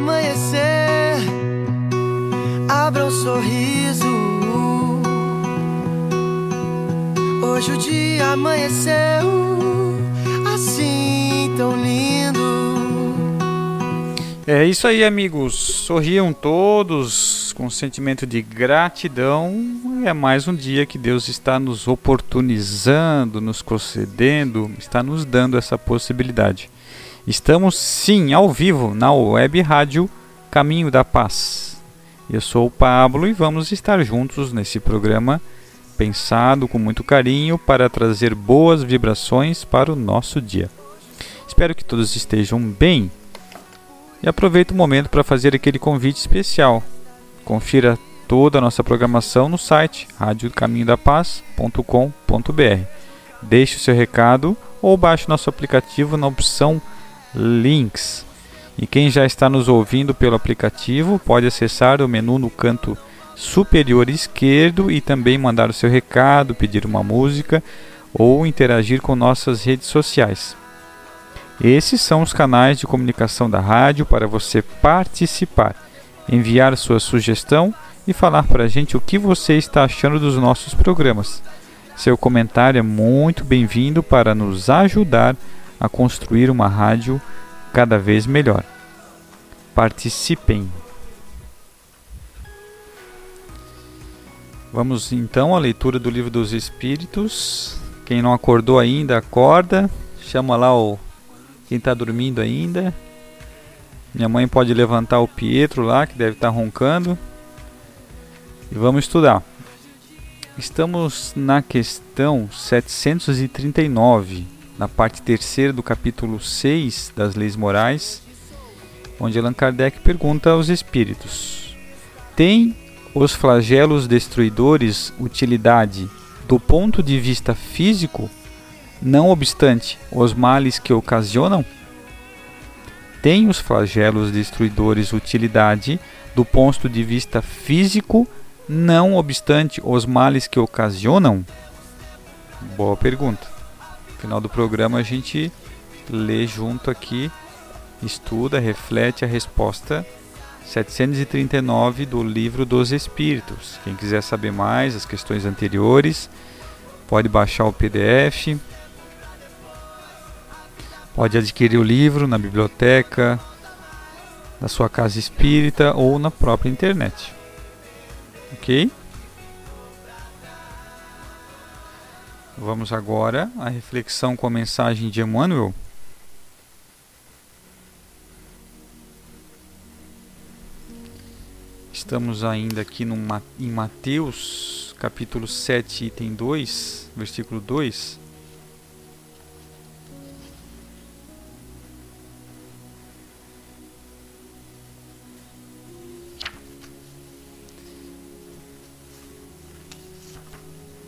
Amanhecer, abra um sorriso. Hoje o dia amanheceu assim tão lindo. É isso aí, amigos. Sorriam todos com sentimento de gratidão. É mais um dia que Deus está nos oportunizando, nos concedendo, está nos dando essa possibilidade. Estamos sim ao vivo na web rádio Caminho da Paz. Eu sou o Pablo e vamos estar juntos nesse programa pensado com muito carinho para trazer boas vibrações para o nosso dia. Espero que todos estejam bem e aproveito o momento para fazer aquele convite especial. Confira toda a nossa programação no site radiocaminhodapaz.com.br. Deixe o seu recado ou baixe nosso aplicativo na opção Links. E quem já está nos ouvindo pelo aplicativo pode acessar o menu no canto superior esquerdo e também mandar o seu recado, pedir uma música ou interagir com nossas redes sociais. Esses são os canais de comunicação da rádio para você participar, enviar sua sugestão e falar para a gente o que você está achando dos nossos programas. Seu comentário é muito bem-vindo para nos ajudar a construir uma rádio cada vez melhor. Participem! Vamos então à leitura do Livro dos Espíritos. Quem não acordou ainda, acorda. Chama lá o quem está dormindo ainda. Minha mãe pode levantar o Pietro lá, que deve estar roncando. E vamos estudar. Estamos na questão 739, na parte terceira do capítulo 6 das Leis Morais, onde Allan Kardec pergunta aos espíritos: Tem os flagelos destruidores utilidade do ponto de vista físico, não obstante os males que ocasionam? Tem os flagelos destruidores utilidade do ponto de vista físico, não obstante os males que ocasionam? Boa pergunta. Final do programa a gente lê junto aqui, estuda, reflete a resposta 739 do Livro dos Espíritos. Quem quiser saber mais as questões anteriores, pode baixar o PDF, pode adquirir o livro na biblioteca da sua casa espírita ou na própria internet. Ok? Vamos agora à reflexão com a mensagem de Emmanuel. Estamos ainda aqui no, em Mateus, capítulo 7, item 2, versículo 2.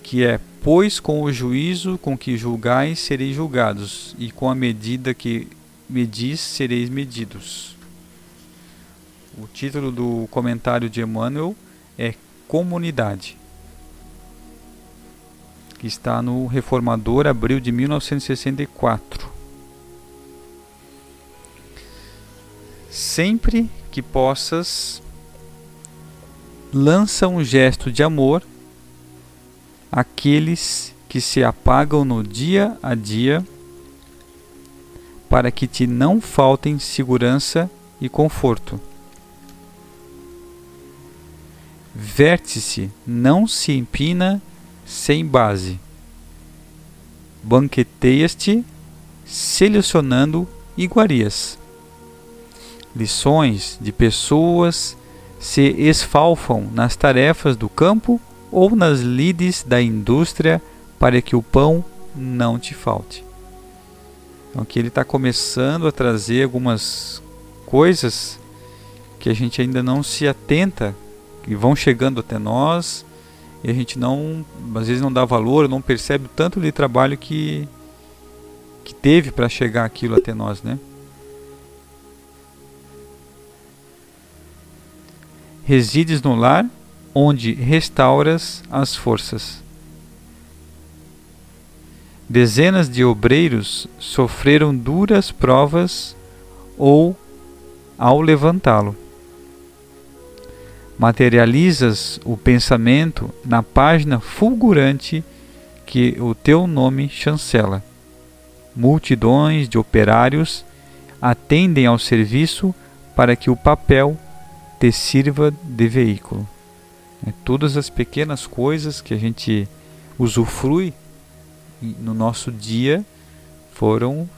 Que é pois com o juízo com que julgais sereis julgados e com a medida que medis sereis medidos. O título do comentário de Emmanuel é Comunidade, que está no Reformador, abril de 1964. Sempre que possas, lança um gesto de amor àqueles que se apagam no dia a dia, para que te não faltem segurança e conforto. Vértice não se empina sem base. Banqueteias-te selecionando iguarias. Lições de pessoas se esfalfam nas tarefas do campo ou nas lides da indústria para que o pão não te falte. Então aqui ele está começando a trazer algumas coisas que a gente ainda não se atenta, que vão chegando até nós e a gente não, às vezes não dá valor, não percebe o tanto de trabalho que que teve para chegar aquilo até nós, né? Resides no lar onde restauras as forças. Dezenas de obreiros sofreram duras provas ou ao levantá-lo. Materializas o pensamento na página fulgurante que o teu nome chancela. Multidões de operários atendem ao serviço para que o papel te sirva de veículo. É, todas as pequenas coisas que a gente usufrui no nosso dia foram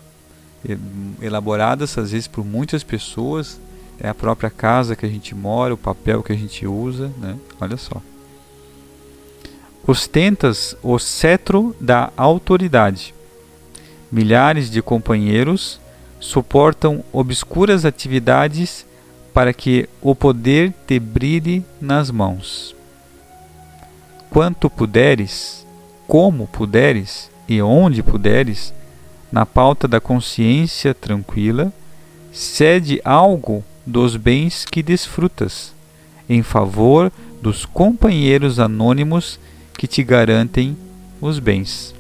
eh, elaboradas às vezes por muitas pessoas. É a própria casa que a gente mora, o papel que a gente usa, né? Olha só. Ostentas o cetro da autoridade. Milhares de companheiros suportam obscuras atividades para que o poder te brilhe nas mãos. Quanto puderes, como puderes e onde puderes, na pauta da consciência tranquila, cede algo dos bens que desfrutas, em favor dos companheiros anônimos que te garantem os bens.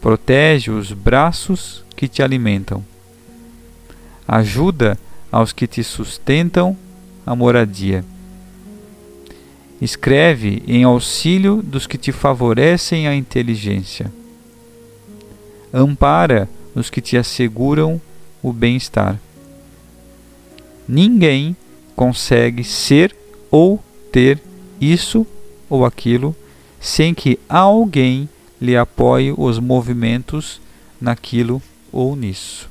Protege os braços que te alimentam. Ajuda aos que te sustentam a moradia. Escreve em auxílio dos que te favorecem a inteligência. Ampara os que te asseguram o bem-estar. Ninguém consegue ser ou ter isso ou aquilo sem que alguém lhe apoie os movimentos naquilo ou nisso.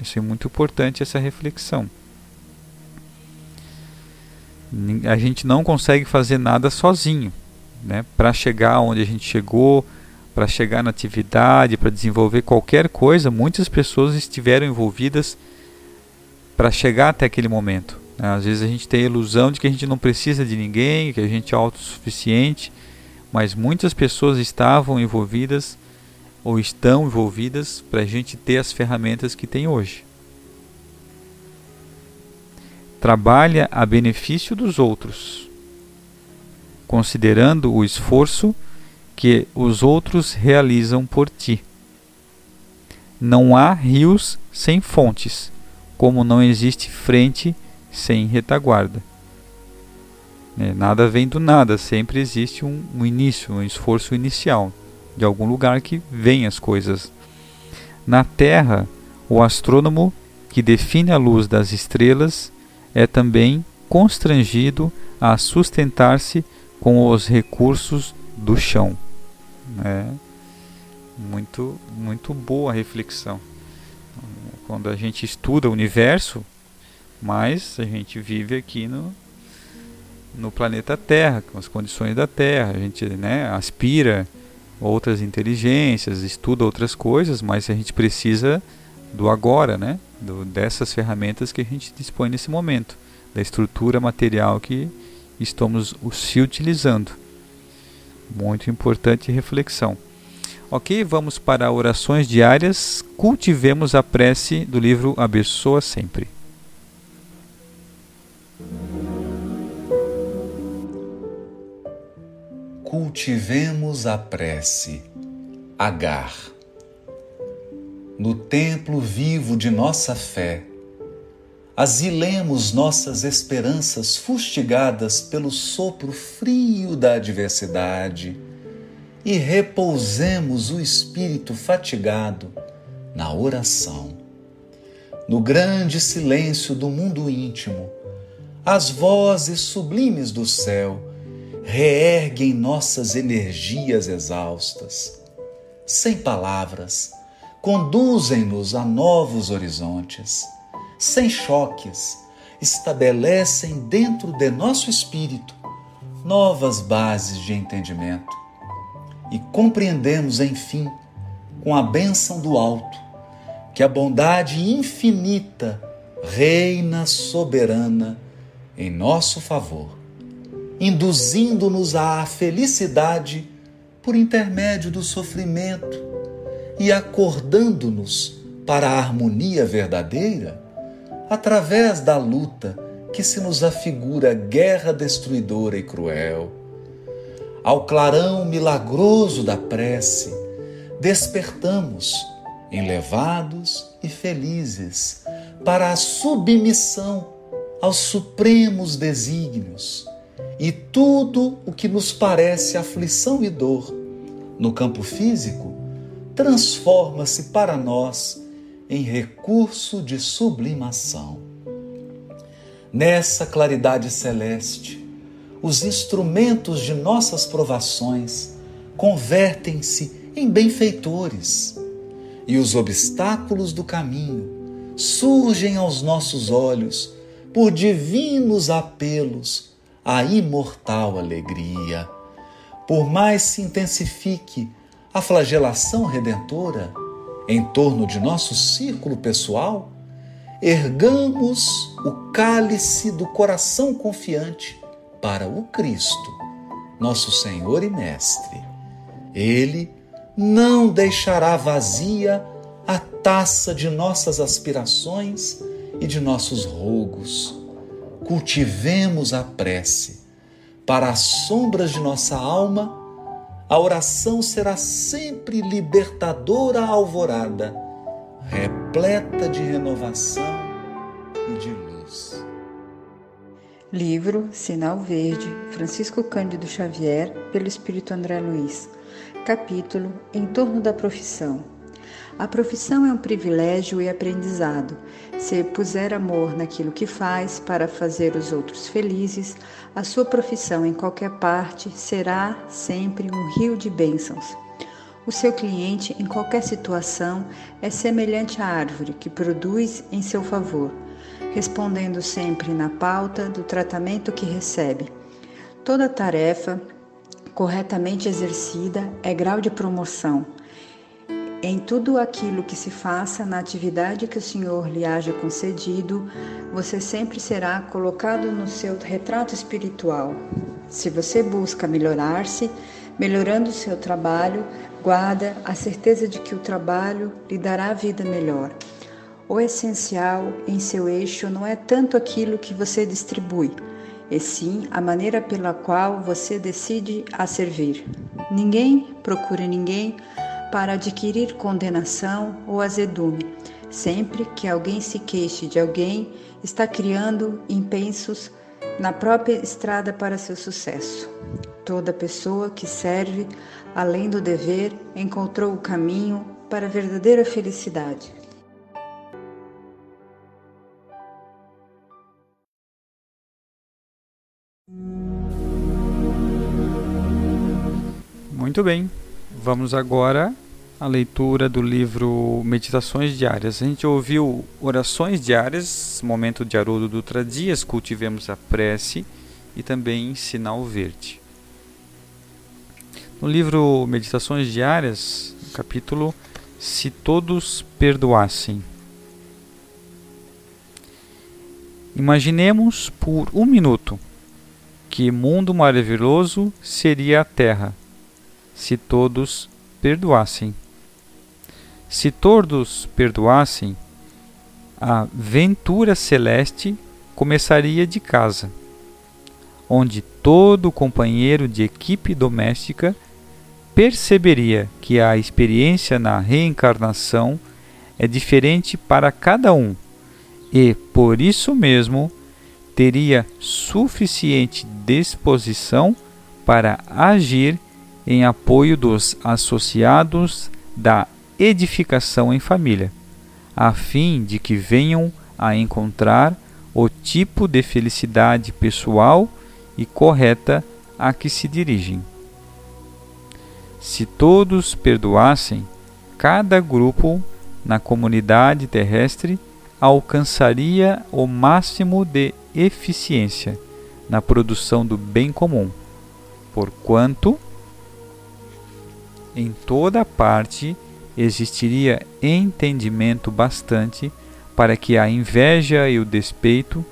Isso é muito importante essa reflexão. A gente não consegue fazer nada sozinho, né? Para chegar onde a gente chegou, para chegar na atividade, para desenvolver qualquer coisa, muitas pessoas estiveram envolvidas para chegar até aquele momento. Né? Às vezes a gente tem a ilusão de que a gente não precisa de ninguém, que a gente é autossuficiente, mas muitas pessoas estavam envolvidas ou estão envolvidas para a gente ter as ferramentas que tem hoje. Trabalha a benefício dos outros, considerando o esforço que os outros realizam por ti. Não há rios sem fontes, como não existe frente sem retaguarda. É, nada vem do nada, sempre existe um, um início, um esforço inicial de algum lugar que vem as coisas. Na Terra, o astrônomo que define a luz das estrelas é também constrangido a sustentar-se com os recursos do chão. É muito, muito boa a reflexão. Quando a gente estuda o universo, mas a gente vive aqui no, no planeta Terra, com as condições da Terra, a gente né, aspira outras inteligências, estuda outras coisas, mas a gente precisa do agora, né? Do, dessas ferramentas que a gente dispõe nesse momento, da estrutura material que estamos se utilizando. Muito importante reflexão. Ok, vamos para orações diárias. Cultivemos a prece do livro Abençoa Sempre. Cultivemos a prece. Agar. No templo vivo de nossa fé, asilemos nossas esperanças fustigadas pelo sopro frio da adversidade e repousemos o espírito fatigado na oração. No grande silêncio do mundo íntimo, as vozes sublimes do céu reerguem nossas energias exaustas. Sem palavras, conduzem-nos a novos horizontes. Sem choques, estabelecem dentro de nosso espírito novas bases de entendimento. E compreendemos, enfim, com a bênção do alto, que a bondade infinita reina soberana em nosso favor induzindo-nos à felicidade por intermédio do sofrimento e acordando-nos para a harmonia verdadeira através da luta que se nos afigura guerra destruidora e cruel. Ao clarão milagroso da prece, despertamos, enlevados e felizes, para a submissão aos supremos desígnios e tudo o que nos parece aflição e dor no campo físico transforma-se para nós em recurso de sublimação. Nessa claridade celeste, os instrumentos de nossas provações convertem-se em benfeitores e os obstáculos do caminho surgem aos nossos olhos por divinos apelos a imortal alegria. Por mais se intensifique a flagelação redentora em torno de nosso círculo pessoal, ergamos o cálice do coração confiante para o Cristo, nosso Senhor e Mestre. Ele não deixará vazia a taça de nossas aspirações e de nossos rogos cultivemos a prece. Para as sombras de nossa alma, a oração será sempre libertadora alvorada, repleta de renovação e de luz. Livro Sinal Verde, Francisco Cândido Xavier, pelo Espírito André Luiz. Capítulo Em torno da profissão. A profissão é um privilégio e aprendizado. Se puser amor naquilo que faz para fazer os outros felizes, a sua profissão em qualquer parte será sempre um rio de bênçãos. O seu cliente, em qualquer situação, é semelhante à árvore que produz em seu favor, respondendo sempre na pauta do tratamento que recebe. Toda tarefa corretamente exercida é grau de promoção. Em tudo aquilo que se faça, na atividade que o Senhor lhe haja concedido, você sempre será colocado no seu retrato espiritual. Se você busca melhorar-se, melhorando o seu trabalho, guarda a certeza de que o trabalho lhe dará vida melhor. O essencial em seu eixo não é tanto aquilo que você distribui, e sim a maneira pela qual você decide a servir. Ninguém procura ninguém para adquirir condenação ou azedume. Sempre que alguém se queixe de alguém, está criando impensos na própria estrada para seu sucesso. Toda pessoa que serve além do dever encontrou o caminho para a verdadeira felicidade. Muito bem. Vamos agora à leitura do livro Meditações Diárias. A gente ouviu orações diárias, momento de Haroldo Dutra Dias, cultivemos a prece e também sinal verde. No livro Meditações Diárias, capítulo Se Todos Perdoassem. Imaginemos por um minuto que mundo maravilhoso seria a Terra se todos perdoassem. Se todos perdoassem, a ventura celeste começaria de casa, onde todo companheiro de equipe doméstica perceberia que a experiência na reencarnação é diferente para cada um e, por isso mesmo, teria suficiente disposição para agir em apoio dos associados da edificação em família, a fim de que venham a encontrar o tipo de felicidade pessoal e correta a que se dirigem. Se todos perdoassem, cada grupo na comunidade terrestre alcançaria o máximo de eficiência na produção do bem comum, porquanto em toda parte existiria entendimento bastante para que a inveja e o despeito,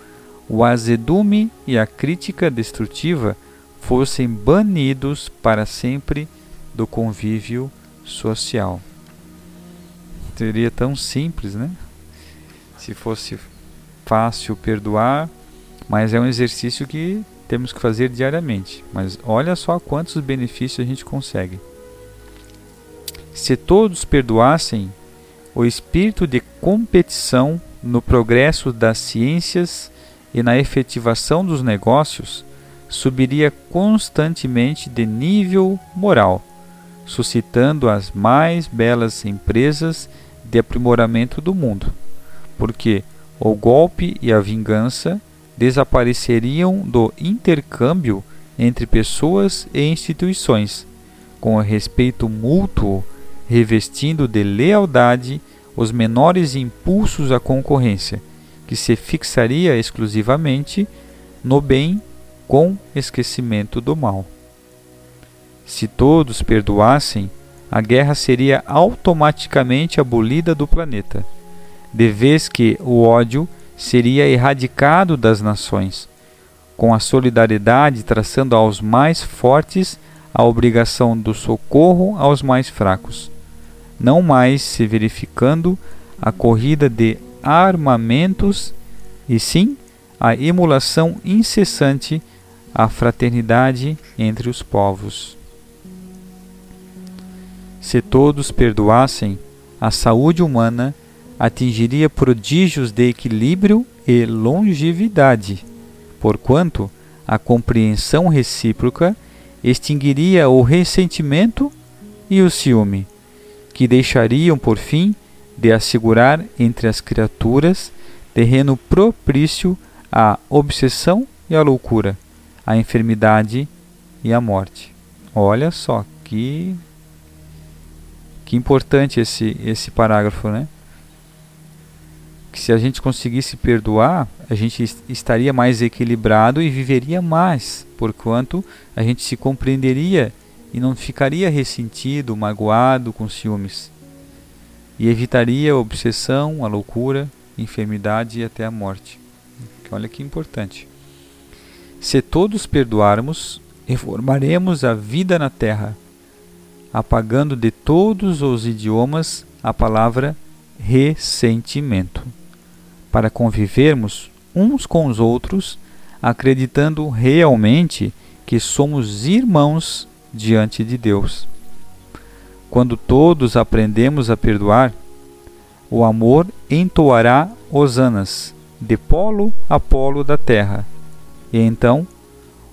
o azedume e a crítica destrutiva fossem banidos para sempre do convívio social. Seria tão simples, né? Se fosse fácil perdoar, mas é um exercício que temos que fazer diariamente. Mas olha só quantos benefícios a gente consegue. Se todos perdoassem, o espírito de competição no progresso das ciências e na efetivação dos negócios subiria constantemente de nível moral, suscitando as mais belas empresas de aprimoramento do mundo, porque o golpe e a vingança desapareceriam do intercâmbio entre pessoas e instituições, com o respeito mútuo revestindo de lealdade os menores impulsos à concorrência, que se fixaria exclusivamente no bem com esquecimento do mal. Se todos perdoassem, a guerra seria automaticamente abolida do planeta, de vez que o ódio seria erradicado das nações, com a solidariedade traçando aos mais fortes a obrigação do socorro aos mais fracos, não mais se verificando a corrida de armamentos e sim a emulação incessante à fraternidade entre os povos. Se todos perdoassem, a saúde humana atingiria prodígios de equilíbrio e longevidade, porquanto a compreensão recíproca extinguiria o ressentimento e o ciúme, que deixariam por fim de assegurar entre as criaturas terreno propício à obsessão e à loucura, à enfermidade e à morte. Olha só que que importante esse esse parágrafo, né? Que se a gente conseguisse perdoar, a gente estaria mais equilibrado e viveria mais, porquanto a gente se compreenderia e não ficaria ressentido, magoado com ciúmes. E evitaria a obsessão, a loucura, enfermidade e até a morte. Olha que importante. Se todos perdoarmos, reformaremos a vida na terra apagando de todos os idiomas a palavra ressentimento, para convivermos uns com os outros, acreditando realmente que somos irmãos diante de Deus. Quando todos aprendemos a perdoar, o amor entoará hosanas de polo a polo da terra, e então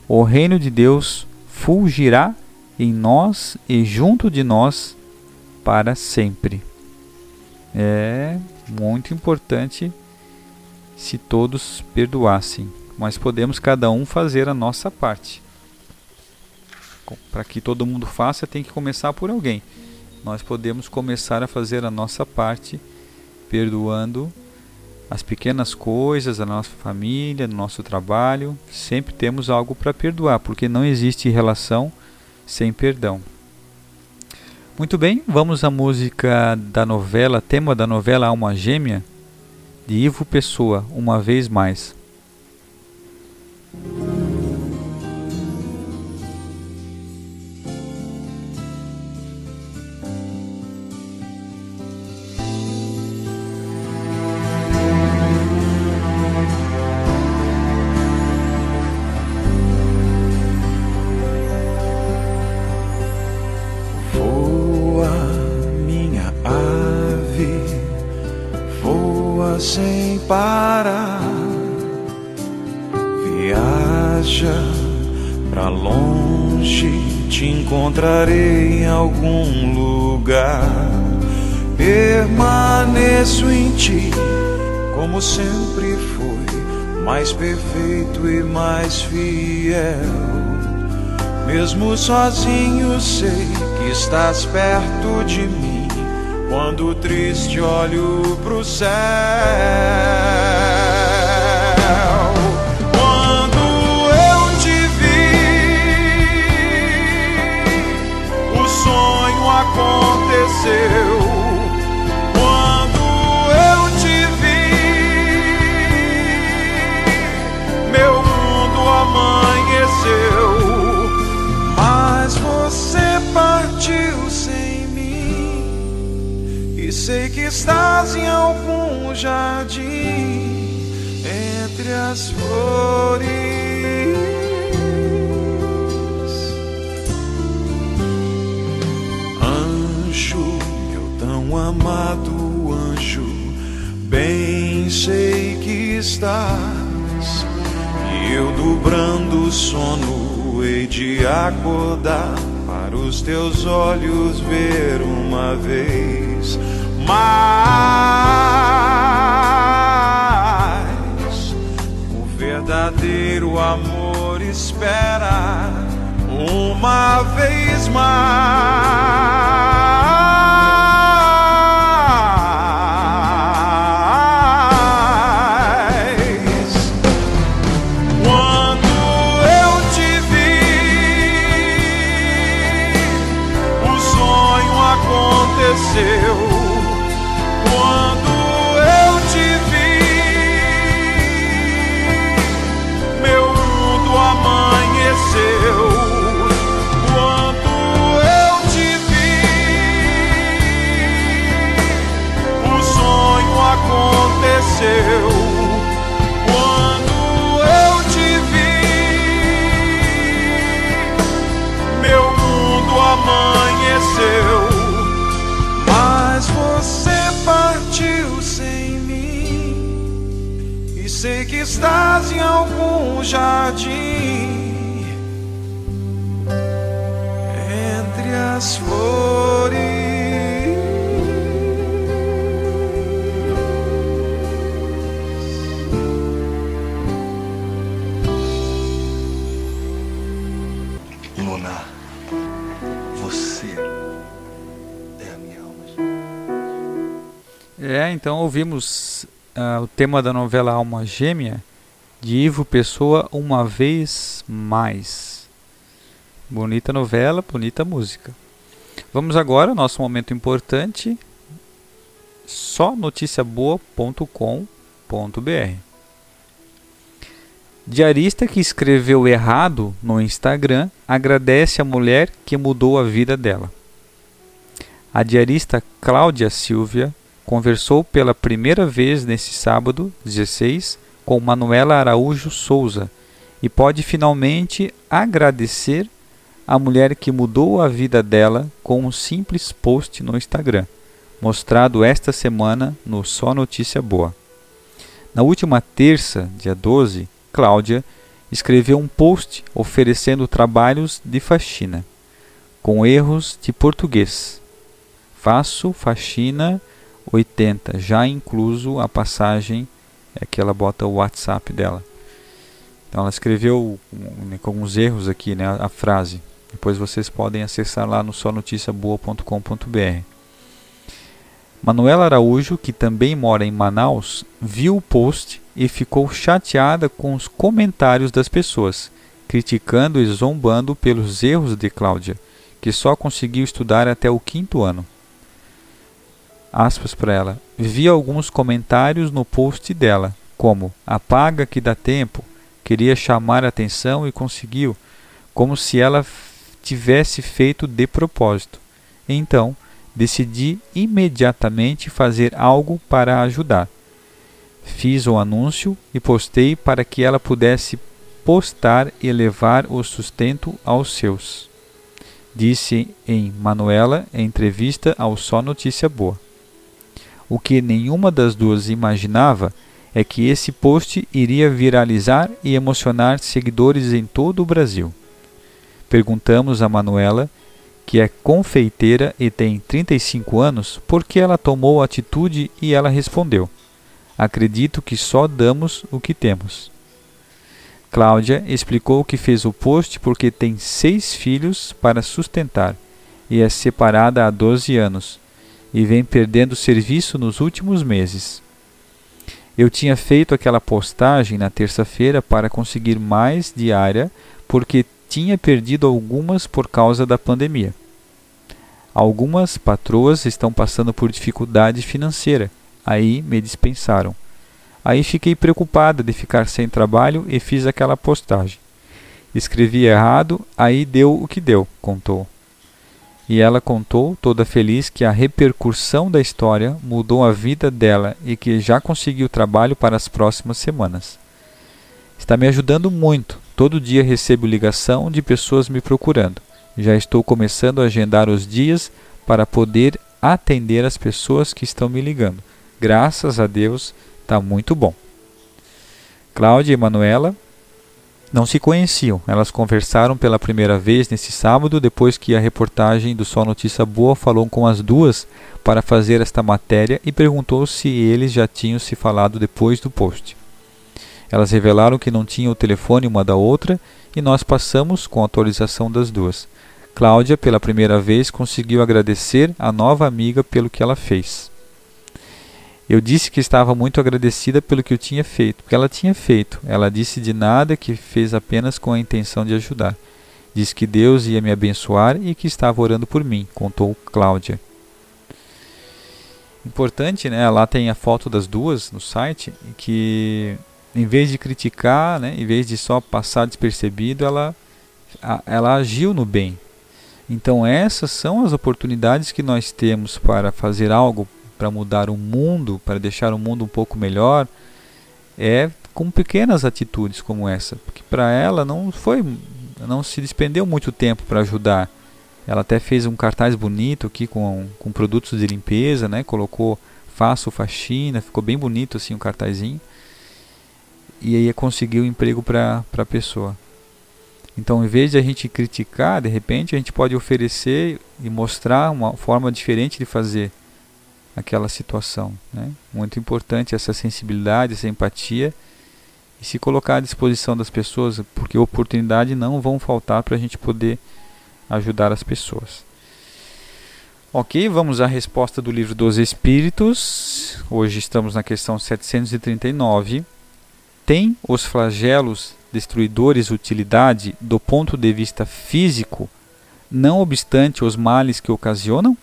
o reino de Deus fulgirá em nós e junto de nós para sempre. É muito importante se todos perdoassem, mas podemos cada um fazer a nossa parte. Para que todo mundo faça, tem que começar por alguém. Nós podemos começar a fazer a nossa parte, perdoando as pequenas coisas da nossa família, do nosso trabalho. Sempre temos algo para perdoar, porque não existe relação sem perdão. Muito bem, vamos à música da novela, tema da novela Alma Gêmea, de Ivo Pessoa, uma vez mais. Encontrarei em algum lugar. Permaneço em ti, como sempre fui, mais perfeito e mais fiel. Mesmo sozinho sei que estás perto de mim. Quando triste olho pro céu. Aconteceu. Quando eu te vi, meu mundo amanheceu. Mas você partiu sem mim E sei que estás em algum jardim Entre as flores estás E eu dobrando o sono hei de acordar para os teus olhos ver uma vez mais. O verdadeiro amor espera uma vez mais. As flores. É a minha alma. É, então ouvimos ah, o tema da novela Alma Gêmea de Ivo Pessoa uma vez mais. Bonita novela, bonita música. Vamos agora ao nosso momento importante, só noticiaboa.com.br. Diarista que escreveu errado no Instagram agradece a mulher que mudou a vida dela. A diarista Cláudia Silvia conversou pela primeira vez nesse sábado, 16, com Manuela Araújo Souza e pode finalmente agradecer a mulher que mudou a vida dela com um simples post no Instagram, mostrado esta semana no Só Notícia Boa. Na última terça, dia 12, Cláudia escreveu um post oferecendo trabalhos de faxina, com erros de português. Faço faxina 80, já incluso a passagem é que ela bota o WhatsApp dela. Então ela escreveu um, com alguns erros aqui, né, a frase. Depois vocês podem acessar lá no sonoticiaboa.com.br. Manuela Araújo, que também mora em Manaus, viu o post e ficou chateada com os comentários das pessoas, criticando e zombando pelos erros de Cláudia, que só conseguiu estudar até o quinto ano. Aspas para ela. Vi alguns comentários no post dela, como apaga que dá tempo, queria chamar a atenção e conseguiu, como se ela tivesse feito de propósito. Então, decidi imediatamente fazer algo para ajudar. Fiz o anúncio e postei para que ela pudesse postar e levar o sustento aos seus. Disse em Manuela em entrevista ao Só Notícia Boa. O que nenhuma das duas imaginava é que esse post iria viralizar e emocionar seguidores em todo o Brasil. Perguntamos a Manuela, que é confeiteira e tem 35 anos, por que ela tomou a atitude e ela respondeu: Acredito que só damos o que temos. Cláudia explicou que fez o post porque tem seis filhos para sustentar e é separada há 12 anos e vem perdendo serviço nos últimos meses. Eu tinha feito aquela postagem na terça-feira para conseguir mais diária porque tinha perdido algumas por causa da pandemia. Algumas patroas estão passando por dificuldade financeira, aí me dispensaram. Aí fiquei preocupada de ficar sem trabalho e fiz aquela postagem. Escrevi errado, aí deu o que deu, contou. E ela contou, toda feliz, que a repercussão da história mudou a vida dela e que já conseguiu trabalho para as próximas semanas. Está me ajudando muito. Todo dia recebo ligação de pessoas me procurando. Já estou começando a agendar os dias para poder atender as pessoas que estão me ligando. Graças a Deus, Tá muito bom. Cláudia e Manuela não se conheciam. Elas conversaram pela primeira vez nesse sábado, depois que a reportagem do Só Notícia Boa falou com as duas para fazer esta matéria e perguntou se eles já tinham se falado depois do post. Elas revelaram que não tinham o telefone uma da outra e nós passamos com a atualização das duas. Cláudia, pela primeira vez, conseguiu agradecer a nova amiga pelo que ela fez. Eu disse que estava muito agradecida pelo que eu tinha feito, porque ela tinha feito. Ela disse de nada que fez apenas com a intenção de ajudar. Disse que Deus ia me abençoar e que estava orando por mim, contou Cláudia. Importante, né? Lá tem a foto das duas no site, que em vez de criticar, né, em vez de só passar despercebido, ela, ela agiu no bem. Então essas são as oportunidades que nós temos para fazer algo para mudar o mundo, para deixar o mundo um pouco melhor, é com pequenas atitudes como essa, porque para ela não foi, não se despendeu muito tempo para ajudar. Ela até fez um cartaz bonito aqui com, com produtos de limpeza, né? Colocou faço faxina, ficou bem bonito assim o um cartazinho. E aí conseguiu emprego para a pessoa. Então, em vez de a gente criticar, de repente a gente pode oferecer e mostrar uma forma diferente de fazer aquela situação. Né? Muito importante essa sensibilidade, essa empatia e se colocar à disposição das pessoas, porque oportunidades não vão faltar para a gente poder ajudar as pessoas. Ok, vamos à resposta do livro dos Espíritos. Hoje estamos na questão 739. Tem os flagelos destruidores utilidade do ponto de vista físico, não obstante os males que ocasionam?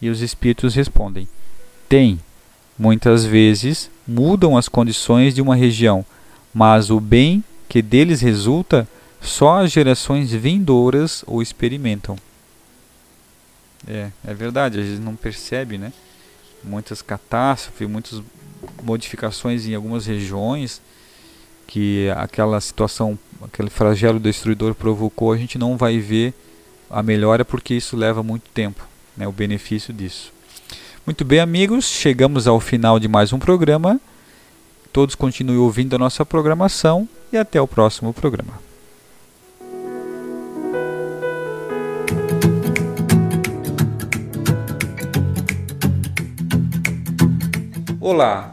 E os espíritos respondem: Tem. Muitas vezes mudam as condições de uma região, mas o bem que deles resulta só as gerações vindouras o experimentam. É, é verdade, a gente não percebe, né? Muitas catástrofes, muitas modificações em algumas regiões que aquela situação, aquele flagelo destruidor provocou, a gente não vai ver a melhora porque isso leva muito tempo né, o benefício disso. Muito bem, amigos, chegamos ao final de mais um programa. Todos continuem ouvindo a nossa programação e até o próximo programa. Olá,